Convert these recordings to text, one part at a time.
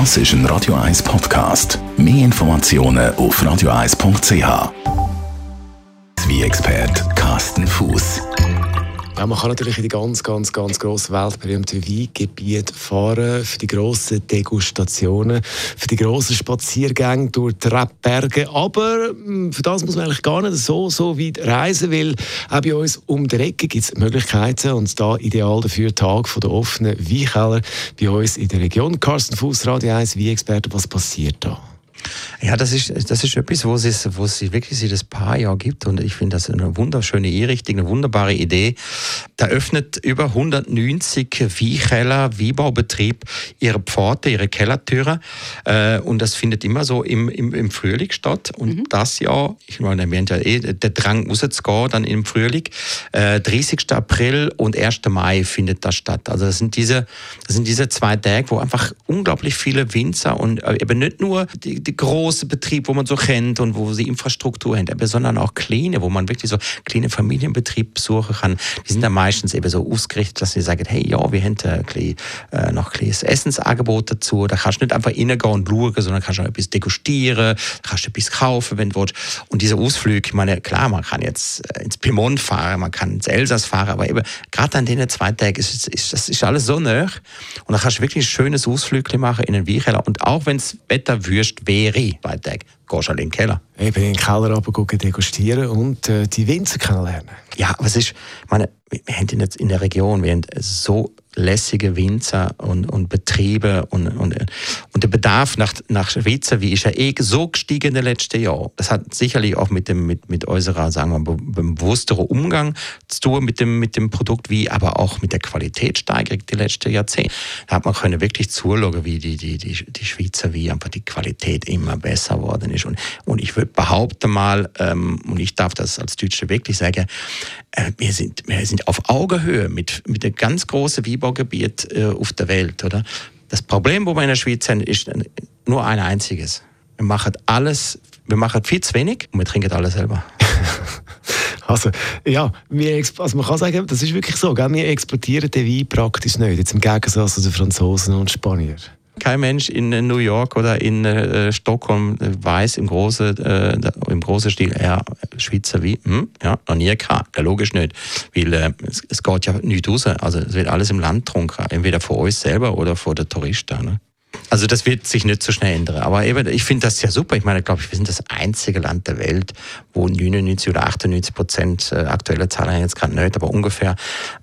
Das ist ein Radio 1 Podcast. Mehr Informationen auf radio1.ch. Wie expert Carsten Fuß. Ja, man kann natürlich in die ganz, ganz, ganz grossen weltberühmten Weingebiete fahren, für die grossen Degustationen, für die grossen Spaziergänge durch die Rebberge. Aber hm, für das muss man eigentlich gar nicht so, so weit reisen, weil auch bei uns um die Ecke gibt es Möglichkeiten und da ideal dafür Tag von der offenen Weinkeller bei uns in der Region. Carsten Fuß, Radio 1, Weinexperte, was passiert da? Ja, das ist, das ist etwas, wo es, wo es wirklich seit ein paar Jahren gibt und ich finde das eine wunderschöne Einrichtung, eine wunderbare Idee. Da öffnet über 190 Viehkeller, Wiebaubetrieb ihre Pforte, ihre Kellertüren äh, und das findet immer so im, im, im Frühling statt und mhm. das Jahr, ich meine, haben ja eh der Drang rauszugehen, dann im Frühling, äh, 30. April und 1. Mai findet das statt. Also das sind diese, das sind diese zwei Tage, wo einfach unglaublich viele Winzer und äh, eben nicht nur die, die große Betrieb, wo man so kennt und wo sie Infrastruktur aber sondern auch kleine, wo man wirklich so kleine Familienbetriebe besuchen kann. Die sind dann meistens eben so ausgerichtet, dass sie sagen, hey, ja, wir haben bisschen, äh, noch ein kleines Essensangebot dazu. Da kannst du nicht einfach reingehen und schauen, sondern kannst auch etwas degustieren, kannst du etwas kaufen, wenn du willst. Und diese Ausflüge, ich meine, klar, man kann jetzt äh, ins Piemont fahren, man kann ins Elsass fahren, aber eben gerade an den zwei Tagen ist, ist, das ist alles so nah. Und da kannst du wirklich ein schönes Ausflug machen in den Weinkeller. Und auch wenn das Wetter wüst wäre, zwei Tage, gehst du halt in den Keller. Eben in den Keller runter degustieren und äh, die Winzer kennenlernen. Ja, was ist, ich meine, wir haben in in der Region, wir haben so lässige Winzer und, und Betriebe und, und, und der Bedarf nach, nach Schweizer wie ist ja eh so gestiegen in den letzten Jahren. Das hat sicherlich auch mit dem mit, mit unserer sagen wir bewussteren Umgang zu tun mit dem mit dem Produkt wie aber auch mit der Qualitätssteigerung die letzten Jahrzehnte. Da hat man können wirklich zuschauen, wie die die die, die Schweizer wie einfach die Qualität immer besser geworden ist und und ich würde behaupten mal ähm, und ich darf das als Deutsche wirklich sagen, äh, wir sind wir sind auf Augenhöhe mit mit der ganz großen Wieber Weinbaugebiet äh, auf der Welt, oder? Das Problem, wo wir in der Schweiz haben, ist nur ein einziges. Wir machen alles, wir machen viel zu wenig und wir trinken alles selber. Also, ja, wir, also man kann sagen, das ist wirklich so, gell? wir exportieren den Wein praktisch nicht, jetzt im Gegensatz zu den Franzosen und Spaniern. Kein Mensch in New York oder in äh, Stockholm weiß im großen, äh, im großen Stil, ja, Schweizer wie, hm, ja, noch nie gehabt. Ja, logisch nicht. Weil äh, es, es geht ja nicht raus. Also es wird alles im Land getrunken, entweder von uns selber oder von den Touristen. Ne? Also das wird sich nicht so schnell ändern. Aber eben, ich finde das ja super. Ich meine, glaube ich, wir sind das einzige Land der Welt, wo 99 oder 98 Prozent, äh, aktuelle Zahlen jetzt gerade nicht, aber ungefähr,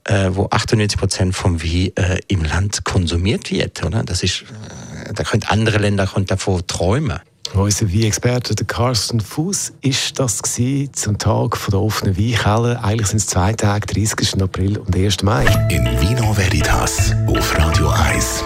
äh, wo 98 Prozent vom Wein äh, im Land konsumiert wird. Oder? Das ist, äh, da können andere Länder können davon träumen. Unser Wein-Experte, der Carsten Fuß, ist das gewesen, zum Tag von der offenen Weinkeller. Eigentlich sind es zwei Tage, 30. April und 1. Mai. In Vino Veritas auf Radio 1.